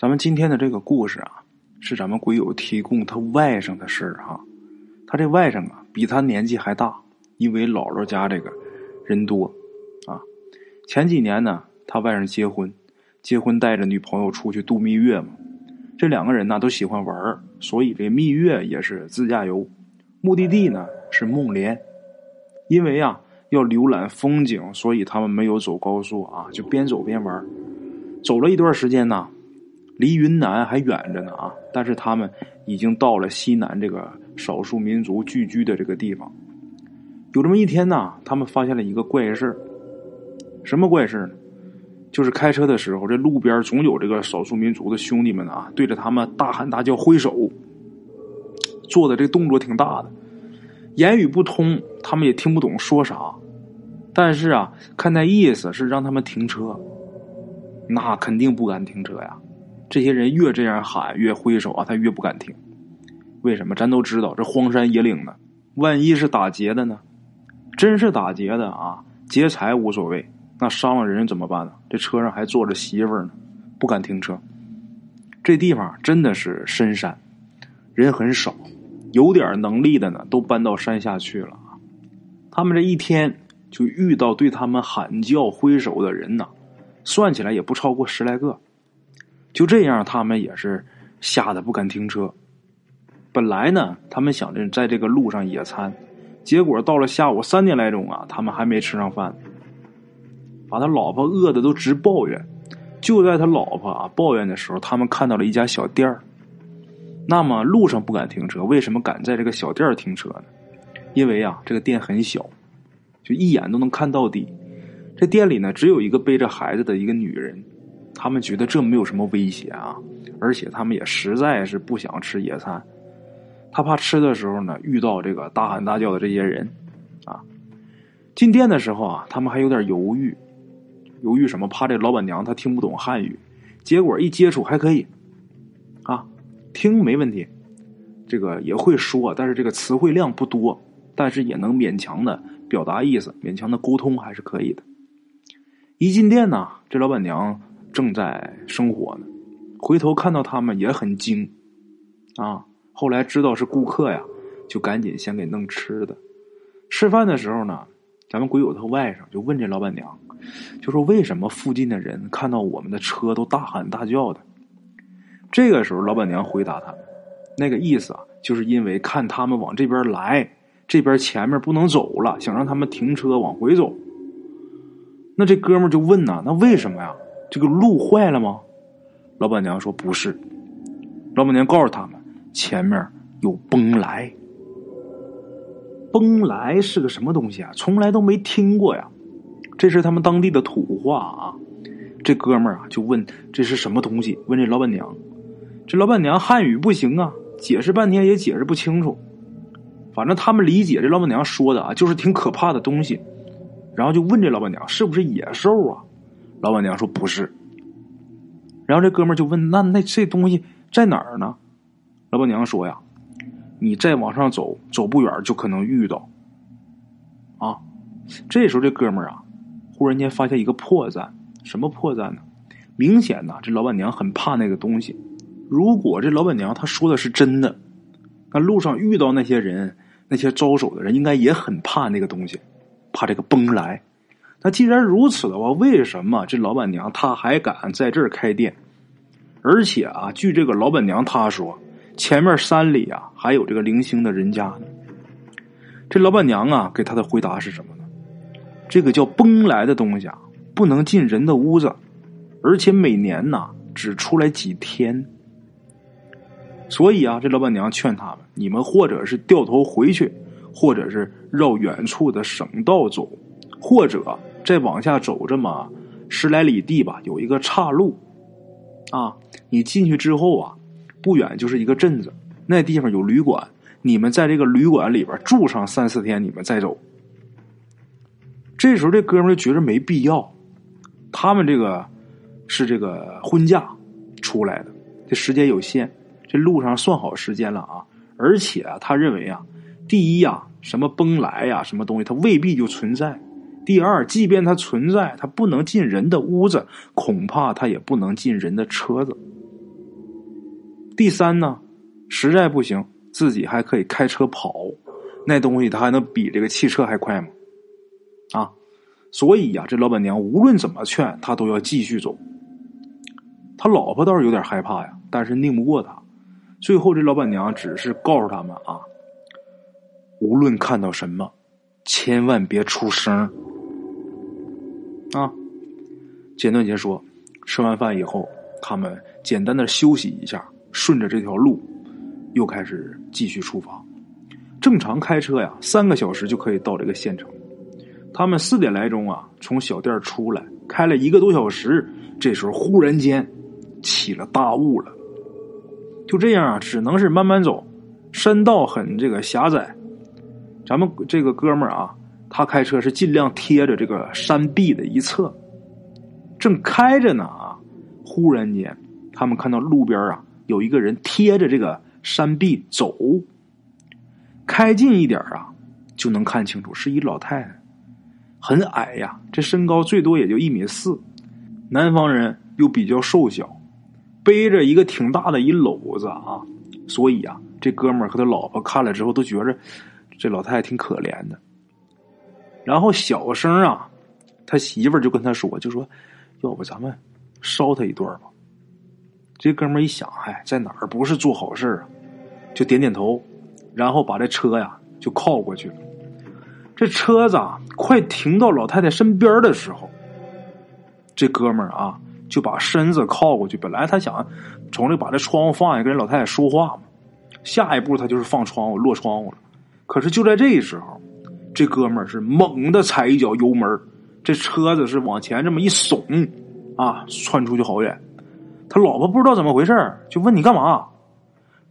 咱们今天的这个故事啊，是咱们鬼友提供他外甥的事儿哈。他这外甥啊，比他年纪还大，因为姥姥家这个人多啊。前几年呢，他外甥结婚，结婚带着女朋友出去度蜜月嘛。这两个人呢都喜欢玩所以这蜜月也是自驾游，目的地呢是孟连。因为啊要浏览风景，所以他们没有走高速啊，就边走边玩走了一段时间呢。离云南还远着呢啊！但是他们已经到了西南这个少数民族聚居的这个地方。有这么一天呢，他们发现了一个怪事什么怪事呢？就是开车的时候，这路边总有这个少数民族的兄弟们啊，对着他们大喊大叫、挥手，做的这动作挺大的，言语不通，他们也听不懂说啥。但是啊，看那意思是让他们停车，那肯定不敢停车呀。这些人越这样喊，越挥手啊，他越不敢停。为什么？咱都知道，这荒山野岭的，万一是打劫的呢？真是打劫的啊，劫财无所谓，那伤了人怎么办呢？这车上还坐着媳妇呢，不敢停车。这地方真的是深山，人很少，有点能力的呢，都搬到山下去了。他们这一天就遇到对他们喊叫挥手的人呢，算起来也不超过十来个。就这样，他们也是吓得不敢停车。本来呢，他们想着在这个路上野餐，结果到了下午三点来钟啊，他们还没吃上饭，把他老婆饿的都直抱怨。就在他老婆啊抱怨的时候，他们看到了一家小店儿。那么路上不敢停车，为什么敢在这个小店儿停车呢？因为啊，这个店很小，就一眼都能看到底。这店里呢，只有一个背着孩子的一个女人。他们觉得这没有什么威胁啊，而且他们也实在是不想吃野餐，他怕吃的时候呢遇到这个大喊大叫的这些人，啊，进店的时候啊，他们还有点犹豫，犹豫什么？怕这老板娘她听不懂汉语，结果一接触还可以，啊，听没问题，这个也会说，但是这个词汇量不多，但是也能勉强的表达意思，勉强的沟通还是可以的。一进店呢，这老板娘。正在生火呢，回头看到他们也很惊，啊！后来知道是顾客呀，就赶紧先给弄吃的。吃饭的时候呢，咱们鬼友他外甥就问这老板娘，就说为什么附近的人看到我们的车都大喊大叫的？这个时候，老板娘回答他，那个意思啊，就是因为看他们往这边来，这边前面不能走了，想让他们停车往回走。那这哥们就问呐，那为什么呀？这个路坏了吗？老板娘说不是。老板娘告诉他们，前面有崩来。崩来是个什么东西啊？从来都没听过呀。这是他们当地的土话啊。这哥们儿啊就问这是什么东西？问这老板娘。这老板娘汉语不行啊，解释半天也解释不清楚。反正他们理解这老板娘说的啊，就是挺可怕的东西。然后就问这老板娘是不是野兽啊？老板娘说不是，然后这哥们就问：“那那这东西在哪儿呢？”老板娘说：“呀，你再往上走，走不远就可能遇到。”啊，这时候这哥们啊，忽然间发现一个破绽，什么破绽呢？明显呐，这老板娘很怕那个东西。如果这老板娘她说的是真的，那路上遇到那些人，那些招手的人，应该也很怕那个东西，怕这个崩来。那既然如此的话，为什么这老板娘她还敢在这儿开店？而且啊，据这个老板娘她说，前面山里啊还有这个零星的人家呢。这老板娘啊给他的回答是什么呢？这个叫崩来的东西啊，不能进人的屋子，而且每年呐只出来几天。所以啊，这老板娘劝他们：你们或者是掉头回去，或者是绕远处的省道走，或者。再往下走这么十来里地吧，有一个岔路，啊，你进去之后啊，不远就是一个镇子，那地方有旅馆，你们在这个旅馆里边住上三四天，你们再走。这时候这哥们就觉得没必要，他们这个是这个婚假出来的，这时间有限，这路上算好时间了啊，而且啊，他认为啊，第一呀，什么崩来呀，什么东西，它未必就存在。第二，即便它存在，它不能进人的屋子，恐怕它也不能进人的车子。第三呢，实在不行，自己还可以开车跑，那东西它还能比这个汽车还快吗？啊，所以呀，这老板娘无论怎么劝，他都要继续走。他老婆倒是有点害怕呀，但是拧不过他。最后，这老板娘只是告诉他们啊，无论看到什么，千万别出声啊。简短杰说，吃完饭以后，他们简单的休息一下。顺着这条路，又开始继续出发。正常开车呀，三个小时就可以到这个县城。他们四点来钟啊，从小店出来，开了一个多小时。这时候忽然间起了大雾了。就这样啊，只能是慢慢走。山道很这个狭窄，咱们这个哥们儿啊，他开车是尽量贴着这个山壁的一侧。正开着呢啊，忽然间他们看到路边啊。有一个人贴着这个山壁走，开近一点啊，就能看清楚是一老太太，很矮呀，这身高最多也就一米四。南方人又比较瘦小，背着一个挺大的一篓子啊，所以啊，这哥们儿和他老婆看了之后都觉着这老太太挺可怜的。然后小声啊，他媳妇就跟他说，就说要不咱们烧他一段吧。这哥们儿一想，嗨，在哪儿不是做好事啊？就点点头，然后把这车呀就靠过去了。这车子啊，快停到老太太身边的时候，这哥们儿啊就把身子靠过去。本来他想从这把这窗户放下，跟人老太太说话嘛。下一步他就是放窗户落窗户了。可是就在这时候，这哥们儿是猛的踩一脚油门，这车子是往前这么一耸，啊，窜出去好远。他老婆不知道怎么回事就问你干嘛。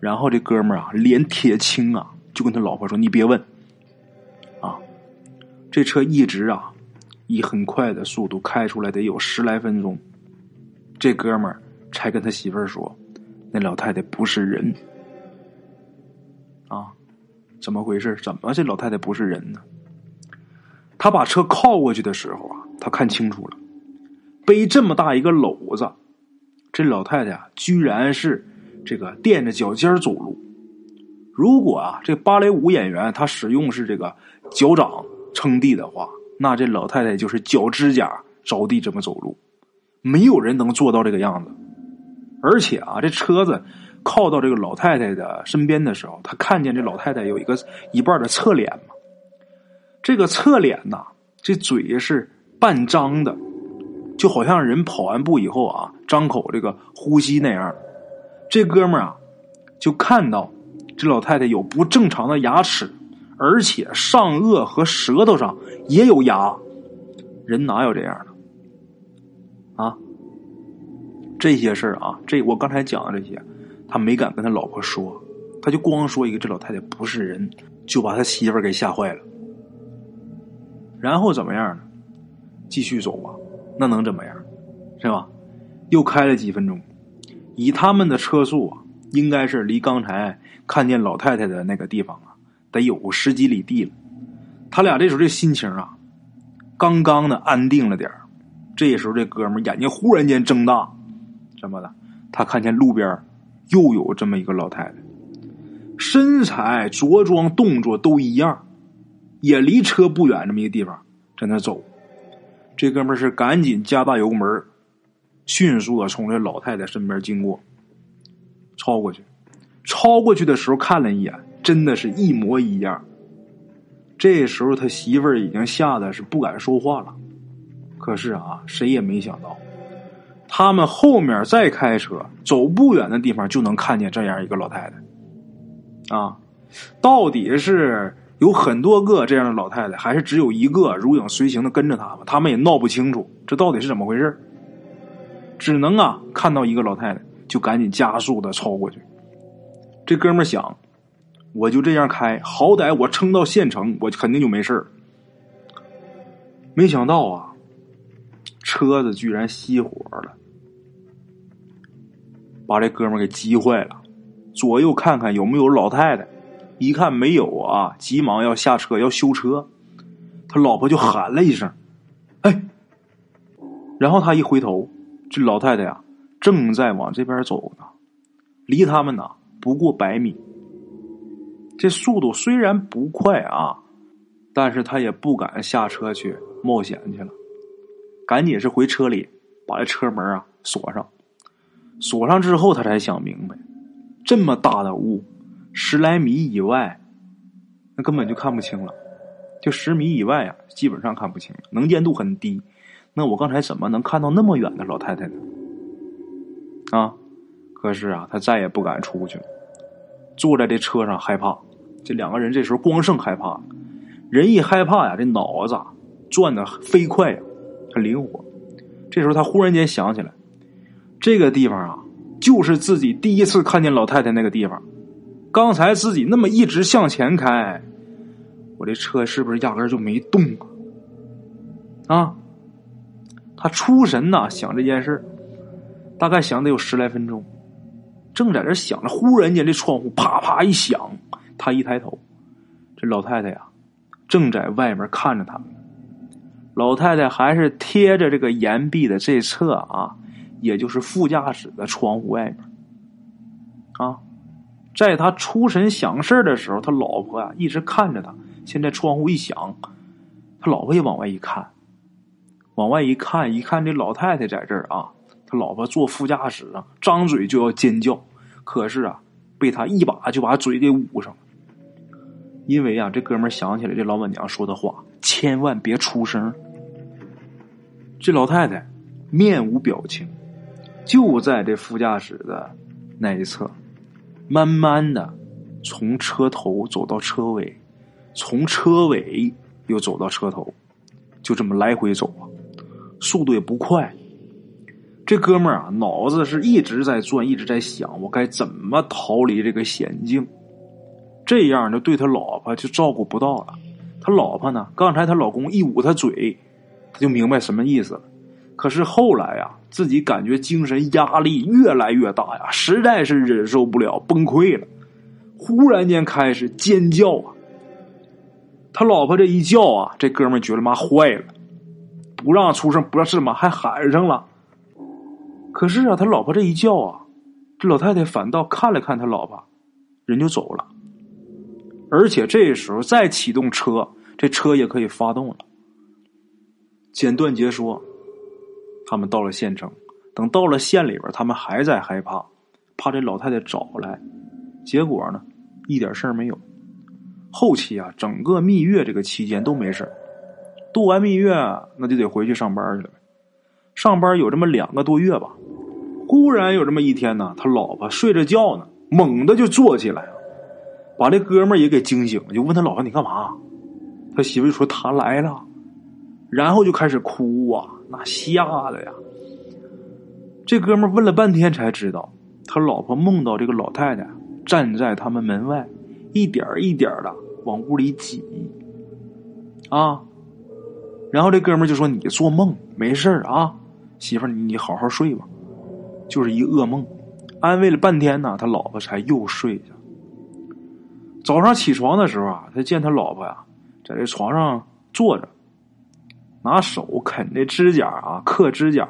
然后这哥们儿啊，脸铁青啊，就跟他老婆说：“你别问。”啊，这车一直啊，以很快的速度开出来，得有十来分钟。这哥们儿才跟他媳妇儿说：“那老太太不是人。”啊，怎么回事？怎么这老太太不是人呢？他把车靠过去的时候啊，他看清楚了，背这么大一个篓子。这老太太啊，居然是这个垫着脚尖走路。如果啊，这芭蕾舞演员他使用是这个脚掌撑地的话，那这老太太就是脚指甲着地这么走路。没有人能做到这个样子。而且啊，这车子靠到这个老太太的身边的时候，他看见这老太太有一个一半的侧脸嘛。这个侧脸呐，这嘴是半张的。就好像人跑完步以后啊，张口这个呼吸那样。这哥们儿啊，就看到这老太太有不正常的牙齿，而且上颚和舌头上也有牙。人哪有这样的？啊？这些事儿啊，这我刚才讲的这些，他没敢跟他老婆说，他就光说一个这老太太不是人，就把他媳妇给吓坏了。然后怎么样呢？继续走吧。那能怎么样，是吧？又开了几分钟，以他们的车速啊，应该是离刚才看见老太太的那个地方啊，得有十几里地了。他俩这时候这心情啊，刚刚的安定了点这时候这哥们眼睛忽然间睁大，怎么的？他看见路边又有这么一个老太太，身材、着装、动作都一样，也离车不远这么一个地方，在那走。这哥们是赶紧加大油门，迅速的从这老太太身边经过，超过去。超过去的时候看了一眼，真的是一模一样。这时候他媳妇儿已经吓得是不敢说话了。可是啊，谁也没想到，他们后面再开车走不远的地方就能看见这样一个老太太。啊，到底是？有很多个这样的老太太，还是只有一个如影随形的跟着他们？他们也闹不清楚这到底是怎么回事只能啊看到一个老太太，就赶紧加速的超过去。这哥们想，我就这样开，好歹我撑到县城，我肯定就没事没想到啊，车子居然熄火了，把这哥们给急坏了，左右看看有没有老太太。一看没有啊，急忙要下车要修车，他老婆就喊了一声：“哎！”然后他一回头，这老太太呀正在往这边走呢，离他们呢不过百米。这速度虽然不快啊，但是他也不敢下车去冒险去了，赶紧是回车里把这车门啊锁上。锁上之后，他才想明白，这么大的雾，十来米以外，那根本就看不清了。就十米以外啊，基本上看不清，能见度很低。那我刚才怎么能看到那么远的老太太呢？啊！可是啊，他再也不敢出去了，坐在这车上害怕。这两个人这时候光剩害怕，人一害怕呀，这脑子转的飞快呀，很灵活。这时候他忽然间想起来，这个地方啊，就是自己第一次看见老太太那个地方。刚才自己那么一直向前开，我这车是不是压根就没动啊？啊！他出神呐，想这件事大概想得有十来分钟。正在这想着，忽然间这窗户啪啪一响。他一抬头，这老太太呀，正在外面看着他们。老太太还是贴着这个岩壁的这侧啊，也就是副驾驶的窗户外面。啊，在他出神想事的时候，他老婆啊一直看着他。现在窗户一响，他老婆也往外一看，往外一看，一看这老太太在这儿啊，他老婆坐副驾驶上，张嘴就要尖叫，可是啊，被他一把就把嘴给捂上。因为啊，这哥们想起来这老板娘说的话，千万别出声。这老太太面无表情，就在这副驾驶的那一侧，慢慢的从车头走到车尾，从车尾又走到车头，就这么来回走啊，速度也不快。这哥们儿啊，脑子是一直在转，一直在想，我该怎么逃离这个险境。这样就对他老婆就照顾不到了。他老婆呢？刚才她老公一捂她嘴，他就明白什么意思了。可是后来呀，自己感觉精神压力越来越大呀，实在是忍受不了，崩溃了。忽然间开始尖叫啊！他老婆这一叫啊，这哥们觉得妈坏了，不让出声，不知道是什么，还喊上了。可是啊，他老婆这一叫啊，这老太太反倒看了看他老婆，人就走了。而且这时候再启动车，这车也可以发动了。简短截说，他们到了县城，等到了县里边，他们还在害怕，怕这老太太找来。结果呢，一点事儿没有。后期啊，整个蜜月这个期间都没事度完蜜月，那就得回去上班去了。上班有这么两个多月吧，忽然有这么一天呢，他老婆睡着觉呢，猛的就坐起来了。把这哥们儿也给惊醒了，就问他老婆：“你干嘛？”他媳妇就说：“他来了。”然后就开始哭啊，那吓的呀！这哥们问了半天才知道，他老婆梦到这个老太太站在他们门外，一点一点的往屋里挤啊。然后这哥们就说：“你做梦没事啊，媳妇儿你好好睡吧，就是一噩梦。”安慰了半天呢，他老婆才又睡下。早上起床的时候啊，他见他老婆呀，在这床上坐着，拿手啃这指甲啊，刻指甲，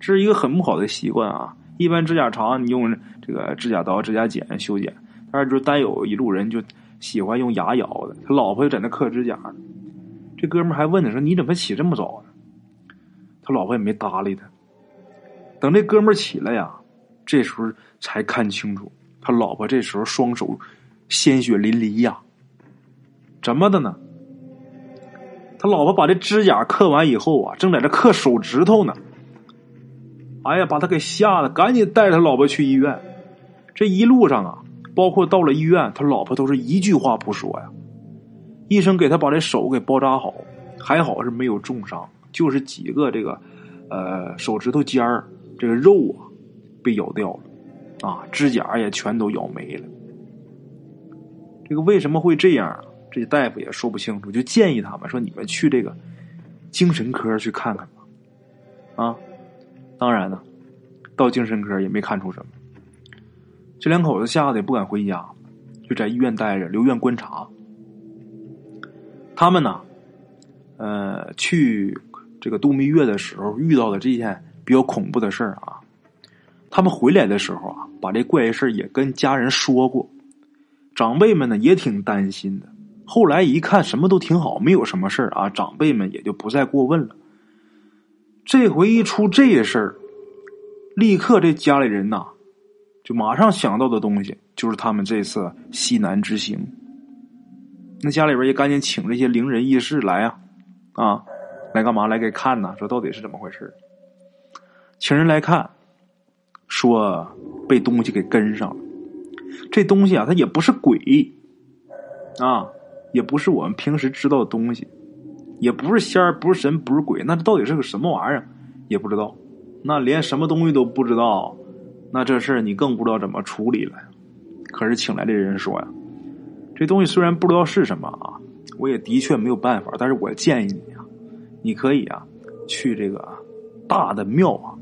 这是一个很不好的习惯啊。一般指甲长，你用这个指甲刀、指甲剪修剪，但是就单有一路人就喜欢用牙咬的。他老婆就在那刻指甲，这哥们还问他说：“你怎么起这么早呢？”他老婆也没搭理他。等这哥们起来呀，这时候才看清楚，他老婆这时候双手。鲜血淋漓呀！怎么的呢？他老婆把这指甲刻完以后啊，正在这刻手指头呢。哎呀，把他给吓得，赶紧带他老婆去医院。这一路上啊，包括到了医院，他老婆都是一句话不说呀。医生给他把这手给包扎好，还好是没有重伤，就是几个这个呃手指头尖儿这个肉啊被咬掉了，啊，指甲也全都咬没了。这个为什么会这样？这大夫也说不清楚，就建议他们说：“你们去这个精神科去看看吧。”啊，当然了，到精神科也没看出什么。这两口子吓得也不敢回家，就在医院待着，留院观察。他们呢，呃，去这个度蜜月的时候遇到的这件比较恐怖的事儿啊，他们回来的时候啊，把这怪事也跟家人说过，长辈们呢也挺担心的。后来一看什么都挺好，没有什么事儿啊，长辈们也就不再过问了。这回一出这事儿，立刻这家里人呐，就马上想到的东西就是他们这次西南之行。那家里边也赶紧请这些灵人异士来啊，啊，来干嘛？来给看呐？说到底是怎么回事？请人来看，说被东西给跟上了。这东西啊，它也不是鬼啊。也不是我们平时知道的东西，也不是仙儿，不是神，不是鬼，那这到底是个什么玩意儿？也不知道。那连什么东西都不知道，那这事儿你更不知道怎么处理了。可是请来的人说呀，这东西虽然不知道是什么啊，我也的确没有办法，但是我建议你啊，你可以啊，去这个大的庙啊，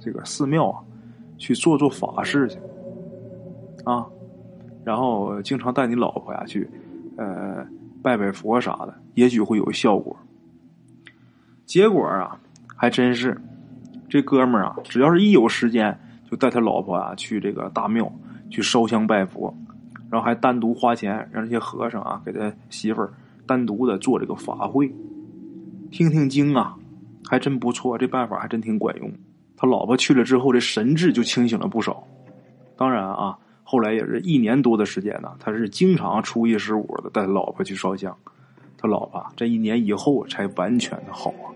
这个寺庙啊，去做做法事去啊，然后经常带你老婆呀去。呃，拜拜佛啥的，也许会有效果。结果啊，还真是，这哥们儿啊，只要是一有时间，就带他老婆啊去这个大庙去烧香拜佛，然后还单独花钱让这些和尚啊给他媳妇儿单独的做这个法会，听听经啊，还真不错，这办法还真挺管用。他老婆去了之后，这神志就清醒了不少。当然啊。后来也是一年多的时间呢，他是经常初一十五的带老婆去烧香，他老婆这一年以后才完全的好啊。